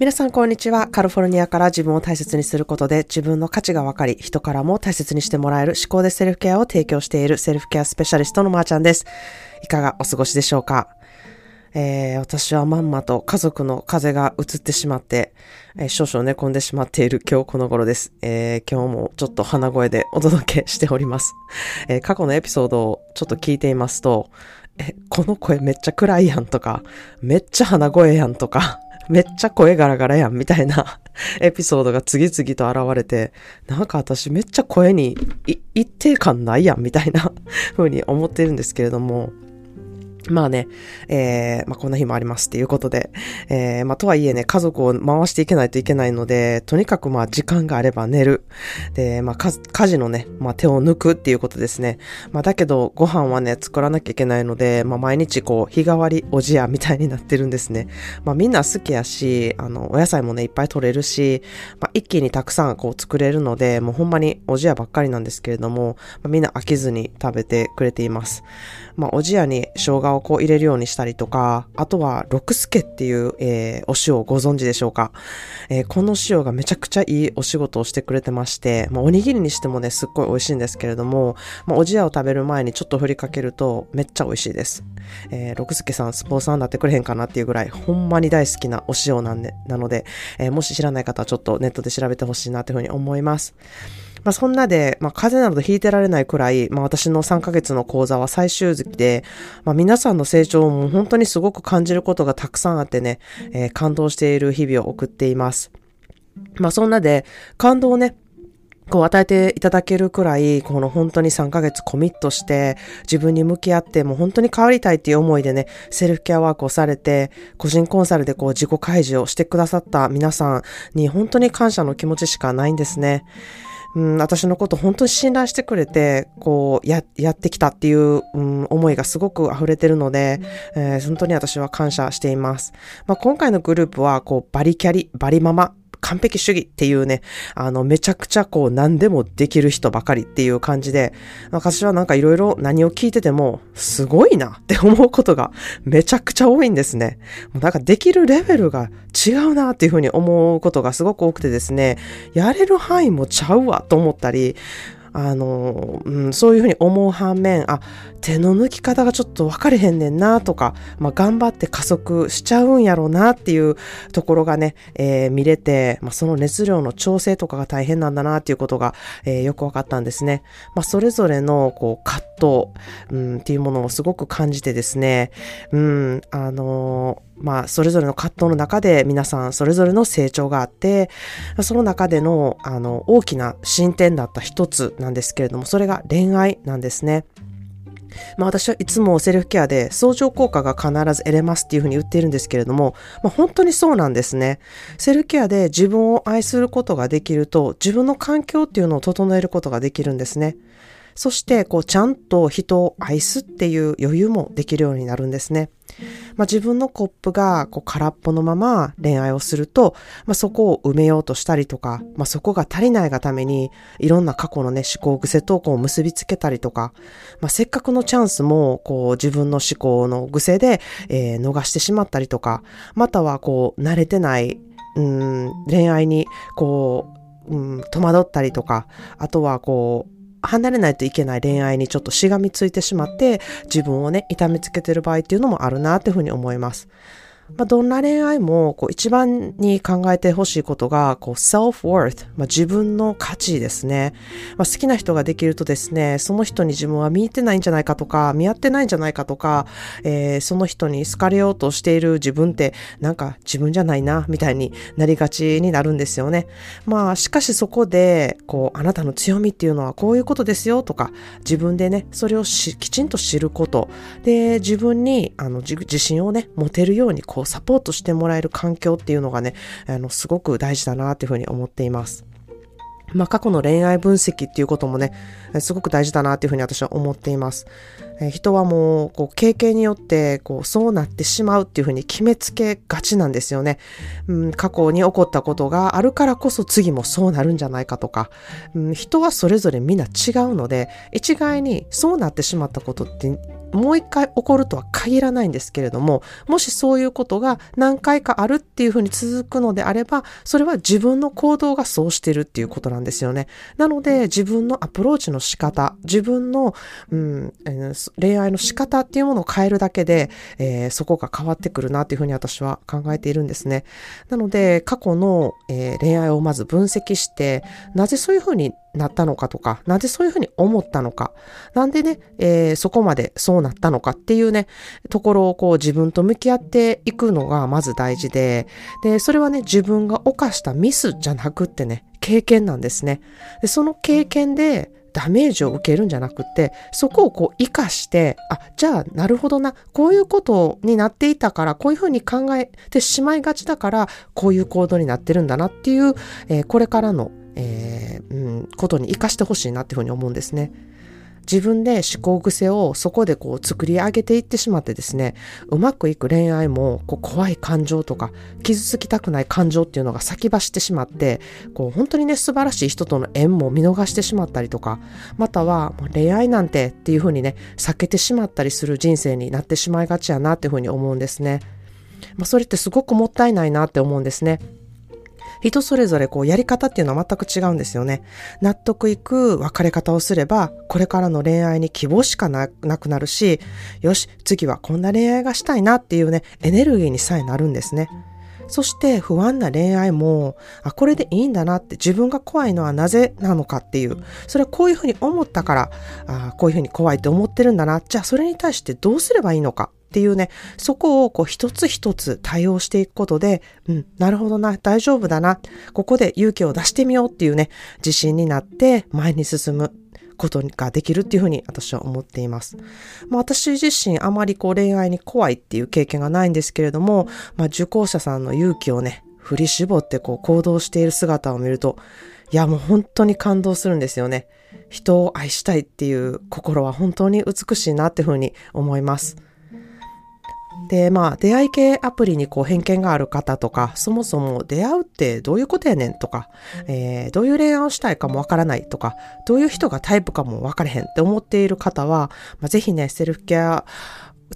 皆さんこんにちは。カリフォルニアから自分を大切にすることで自分の価値が分かり、人からも大切にしてもらえる思考でセルフケアを提供しているセルフケアスペシャリストのまーちゃんです。いかがお過ごしでしょうか？えー、私はまんまと家族の風邪が移ってしまって、えー、少々寝込んでしまっている今日この頃です。えー、今日もちょっと鼻声でお届けしております。えー、過去のエピソードをちょっと聞いていますと、え、この声めっちゃ暗いやんとか、めっちゃ鼻声やんとか、めっちゃ声ガラガラやんみたいな エピソードが次々と現れて、なんか私めっちゃ声に一定感ないやんみたいな 風に思ってるんですけれども、まあね、えー、まあこんな日もありますっていうことで、えー、まあとはいえね、家族を回していけないといけないので、とにかくまあ時間があれば寝る。で、まあ家事のね、まあ手を抜くっていうことですね。まあだけどご飯はね、作らなきゃいけないので、まあ毎日こう日替わりおじやみたいになってるんですね。まあみんな好きやし、あの、お野菜もね、いっぱい取れるし、まあ一気にたくさんこう作れるので、もうほんまにおじやばっかりなんですけれども、まあ、みんな飽きずに食べてくれています。まあおじやに生姜をこう入れるようにしたりとか、あとは、六助っていう、えー、お塩をご存知でしょうか、えー、この塩がめちゃくちゃいいお仕事をしてくれてまして、まあ、おにぎりにしてもね、すっごい美味しいんですけれども、まあ、おじやを食べる前にちょっと振りかけると、めっちゃ美味しいです。えー、六助さん、スポンサーになってくれへんかなっていうぐらい、ほんまに大好きなお塩なんで、なので、えー、もし知らない方はちょっとネットで調べてほしいなというふうに思います。まあ、そんなで、まあ、風邪など引いてられないくらい、まあ、私の3ヶ月の講座は最終月で、まあ、皆さんの成長も本当にすごく感じることがたくさんあってね、えー、感動している日々を送っています。まあ、そんなで、感動をね、こう与えていただけるくらい、この本当に3ヶ月コミットして、自分に向き合って、もう本当に変わりたいっていう思いでね、セルフケアワークをされて、個人コンサルでこう自己開示をしてくださった皆さんに本当に感謝の気持ちしかないんですね。うん、私のこと本当に信頼してくれて、こう、や、やってきたっていう、うん、思いがすごく溢れてるので、えー、本当に私は感謝しています。まあ、今回のグループは、こう、バリキャリ、バリママ完璧主義っていうね、あの、めちゃくちゃこう何でもできる人ばかりっていう感じで、私はなんかいろいろ何を聞いてても、すごいなって思うことがめちゃくちゃ多いんですね。もうなんかできるレベルが違うなっていうふうに思うことがすごく多くてですね、やれる範囲もちゃうわと思ったり、あの、うん、そういうふうに思う反面、あ、手の抜き方がちょっと分かれへんねんなとか、まあ、頑張って加速しちゃうんやろうなっていうところがね、えー、見れて、まあ、その熱量の調整とかが大変なんだなっていうことが、えー、よく分かったんですね。まあ、それぞれの、こう、葛藤、うん、っていうものをすごく感じてですね、うん、あのまあ、それぞれの葛藤の中で皆さんそれぞれの成長があって、その中での、あの、大きな進展だった一つなんですけれども、それが恋愛なんですね。まあ私はいつもセルフケアで相乗効果が必ず得れますっていうふうに言っているんですけれども、まあ本当にそうなんですね。セルフケアで自分を愛することができると、自分の環境っていうのを整えることができるんですね。そして、こう、ちゃんと人を愛すっていう余裕もできるようになるんですね。まあ、自分のコップがこう空っぽのまま恋愛をすると、まあ、そこを埋めようとしたりとか、まあ、そこが足りないがために、いろんな過去のね、思考癖とこう結びつけたりとか、まあ、せっかくのチャンスも、こう自分の思考の癖で、えー、逃してしまったりとか、またはこう慣れてない、うん、恋愛に、こう、うん、戸惑ったりとか、あとはこう、離れないといけない恋愛にちょっとしがみついてしまって、自分をね、痛めつけてる場合っていうのもあるなっていうふうに思います。まあ、どんな恋愛も、こう、一番に考えてほしいことが、こう、self-worth、まあ、自分の価値ですね。まあ、好きな人ができるとですね、その人に自分は見入ってないんじゃないかとか、見合ってないんじゃないかとか、えー、その人に好かれようとしている自分って、なんか自分じゃないな、みたいになりがちになるんですよね。まあ、しかしそこで、こう、あなたの強みっていうのはこういうことですよとか、自分でね、それをきちんと知ること。で、自分に、あの、自信をね、持てるように、こう、サポートしてもらえる環境っていうのがね、あの、すごく大事だなっていうふうに思っています。まあ、過去の恋愛分析っていうこともね、すごく大事だなっていうふうに私は思っています。え人はもう、こう、経験によって、こう、そうなってしまうっていうふうに決めつけがちなんですよね。うん、過去に起こったことがあるからこそ次もそうなるんじゃないかとか、うん、人はそれぞれみんな違うので、一概にそうなってしまったことってもう一回起こるとは限らないんですけれども、もしそういうことが何回かあるっていうふうに続くのであれば、それは自分の行動がそうしてるっていうことなんですよね。なので、自分のアプローチの仕方、自分の、うん、恋愛の仕方っていうものを変えるだけで、えー、そこが変わってくるなっていうふうに私は考えているんですね。なので、過去の、えー、恋愛をまず分析して、なぜそういうふうになったのかとか、なぜそういうふうに思ったのか、なんでね、えー、そこまでそうなったのかっていうね、ところをこう自分と向き合っていくのがまず大事で、で、それはね、自分が犯したミスじゃなくってね、経験なんですね。で、その経験で、ダメージを受けるんじゃなくて、そこをこう活かして、あ、じゃあなるほどな、こういうことになっていたから、こういうふうに考えてしまいがちだから、こういう行動になってるんだなっていう、えー、これからの、えー、うん、ことに活かしてほしいなっていうふうに思うんですね。自分で思考癖をそこでこう作り上げていってしまってですね、うまくいく恋愛もこう怖い感情とか傷つきたくない感情っていうのが先走ってしまって、こう本当にね素晴らしい人との縁も見逃してしまったりとか、またはもう恋愛なんてっていうふうにね、避けてしまったりする人生になってしまいがちやなっていうふうに思うんですね。まあ、それってすごくもったいないなって思うんですね。人それぞれこうやり方っていうのは全く違うんですよね。納得いく別れ方をすれば、これからの恋愛に希望しかなくなるし、よし、次はこんな恋愛がしたいなっていうね、エネルギーにさえなるんですね。そして不安な恋愛も、あ、これでいいんだなって自分が怖いのはなぜなのかっていう、それはこういうふうに思ったから、あこういうふうに怖いって思ってるんだな。じゃあそれに対してどうすればいいのか。っていうね、そこをこう一つ一つ対応していくことで、うん、なるほどな、大丈夫だな、ここで勇気を出してみようっていうね、自信になって前に進むことができるっていうふうに私は思っています。まあ、私自身あまりこう恋愛に怖いっていう経験がないんですけれども、まあ、受講者さんの勇気をね、振り絞ってこう行動している姿を見ると、いやもう本当に感動するんですよね。人を愛したいっていう心は本当に美しいなっていうふうに思います。で、まあ、出会い系アプリにこう偏見がある方とか、そもそも出会うってどういうことやねんとか、えー、どういう恋愛をしたいかもわからないとか、どういう人がタイプかもわかれへんって思っている方は、まあ、ぜひね、セルフケア、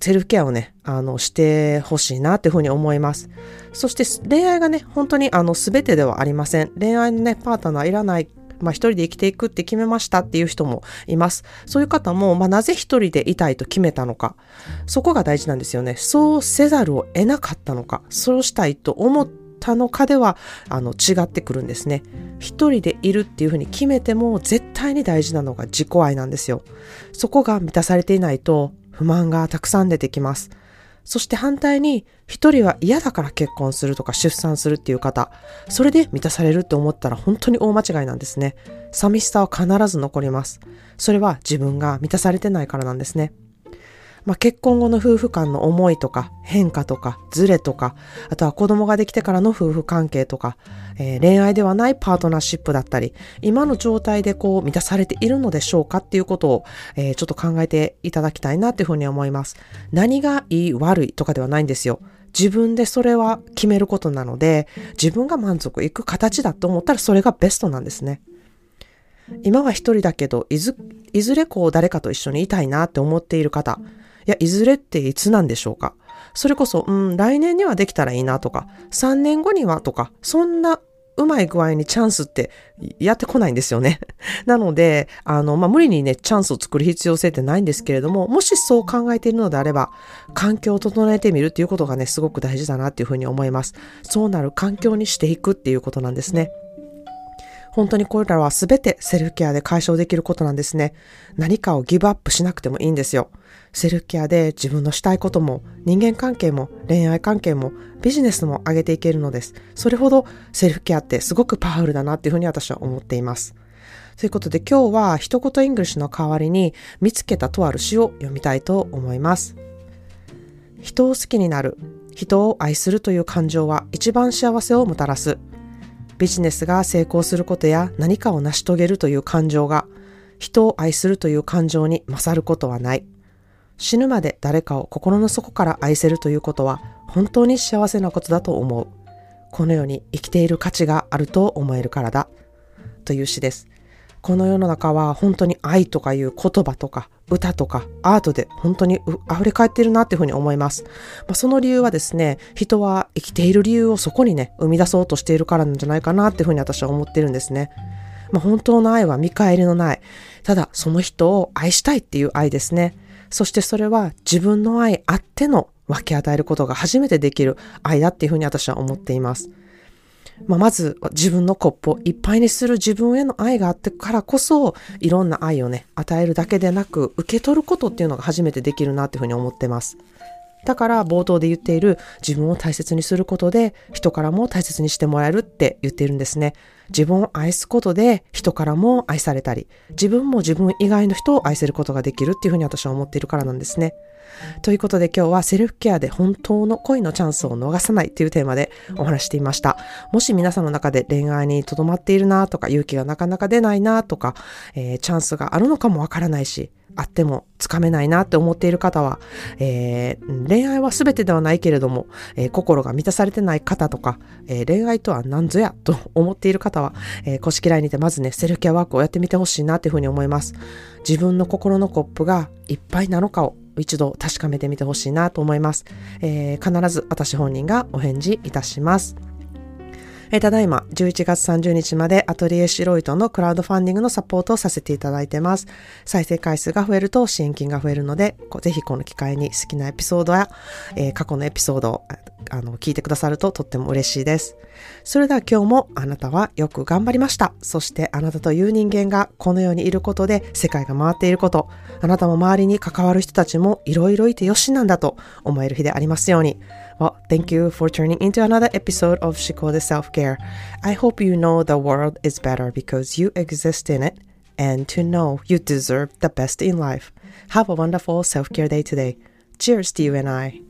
セルフケアをね、あの、してほしいなっていうふうに思います。そして恋愛がね、本当にあの、すべてではありません。恋愛のね、パートナーいらないまあ一人で生きていくって決めましたっていう人もいます。そういう方も、まあなぜ一人でいたいと決めたのか。そこが大事なんですよね。そうせざるを得なかったのか。そうしたいと思ったのかでは、あの、違ってくるんですね。一人でいるっていうふうに決めても、絶対に大事なのが自己愛なんですよ。そこが満たされていないと、不満がたくさん出てきます。そして反対に、一人は嫌だから結婚するとか出産するっていう方、それで満たされるって思ったら本当に大間違いなんですね。寂しさは必ず残ります。それは自分が満たされてないからなんですね。まあ、結婚後の夫婦間の思いとか変化とかズレとか、あとは子供ができてからの夫婦関係とか、えー、恋愛ではないパートナーシップだったり、今の状態でこう満たされているのでしょうかっていうことを、えー、ちょっと考えていただきたいなっていうふうに思います。何がいい悪いとかではないんですよ。自分でそれは決めることなので、自分が満足いく形だと思ったらそれがベストなんですね。今は一人だけど、いず、いずれこう誰かと一緒にいたいなって思っている方、いや、いずれっていつなんでしょうか？それこそ、うん、来年にはできたらいいなとか、3年後にはとか、そんなうまい具合にチャンスってやってこないんですよね。なので、あの、まあ、無理にね、チャンスを作る必要性ってないんですけれども、もしそう考えているのであれば、環境を整えてみるっていうことがね、すごく大事だなっていうふうに思います。そうなる環境にしていくっていうことなんですね。本当にこれらは全てセルフケアで解消できることなんですね。何かをギブアップしなくてもいいんですよ。セルフケアで自分のしたいことも人間関係も恋愛関係もビジネスも上げていけるのです。それほどセルフケアってすごくパワフルだなっていうふうに私は思っています。ということで今日は一言 English の代わりに見つけたとある詩を読みたいと思います。人を好きになる、人を愛するという感情は一番幸せをもたらす。ビジネスが成功することや何かを成し遂げるという感情が人を愛するという感情に勝ることはない。死ぬまで誰かを心の底から愛せるということは本当に幸せなことだと思う。この世に生きている価値があると思えるからだ。という詩です。この世の中は本当に愛とかいう言葉とか歌とかアートで本当に溢れ返っているなっていうふうに思います。まあ、その理由はですね、人は生きている理由をそこにね、生み出そうとしているからなんじゃないかなっていうふうに私は思ってるんですね。まあ、本当の愛は見返りのない。ただ、その人を愛したいっていう愛ですね。そしてそれは自分の愛あっての分け与えることが初めてできる愛だっていうふうに私は思っています。まあ、まず自分のコップをいっぱいにする自分への愛があってからこそいろんな愛をね与えるだけでなく受け取ることっていうのが初めてできるなっていうふうに思ってます。だから冒頭で言っている自分を大切にすることで人からも大切にしてもらえるって言っているんですね。自分を愛すことで人からも愛されたり、自分も自分以外の人を愛せることができるっていうふうに私は思っているからなんですね。ということで今日はセルフケアで本当の恋のチャンスを逃さないというテーマでお話していました。もし皆さんの中で恋愛に留まっているなとか勇気がなかなか出ないなとか、えー、チャンスがあるのかもわからないし、あってもつかめないなって思っている方は、えー、恋愛は全てではないけれども、えー、心が満たされてない方とか、え、恋愛とは何ぞやと思っている方は、はえ公式 LINE にてまずね、セルフケアワークをやってみてほしいなっていうふうに思います。自分の心のコップがいっぱいなのかを一度確かめてみてほしいなと思います、えー、必ず私本人がお返事いたします。えー、ただいま11月30日までアトリエシロイトのクラウドファンディングのサポートをさせていただいてます。再生回数が増えると支援金が増えるので、ぜひこの機会に好きなエピソードや、えー、過去のエピソードをあの聞いてくださるととっても嬉しいです。それでは今日もあなたはよく頑張りました。そしてあなたという人間がこの世にいることで世界が回っていること、あなたも周りに関わる人たちもいろいろいてよしなんだと思える日でありますように。Well, thank you for turning into another episode of Shikode Self-Care. I hope you know the world is better because you exist in it and to know you deserve the best in life. Have a wonderful self-care day today. Cheers to you and I.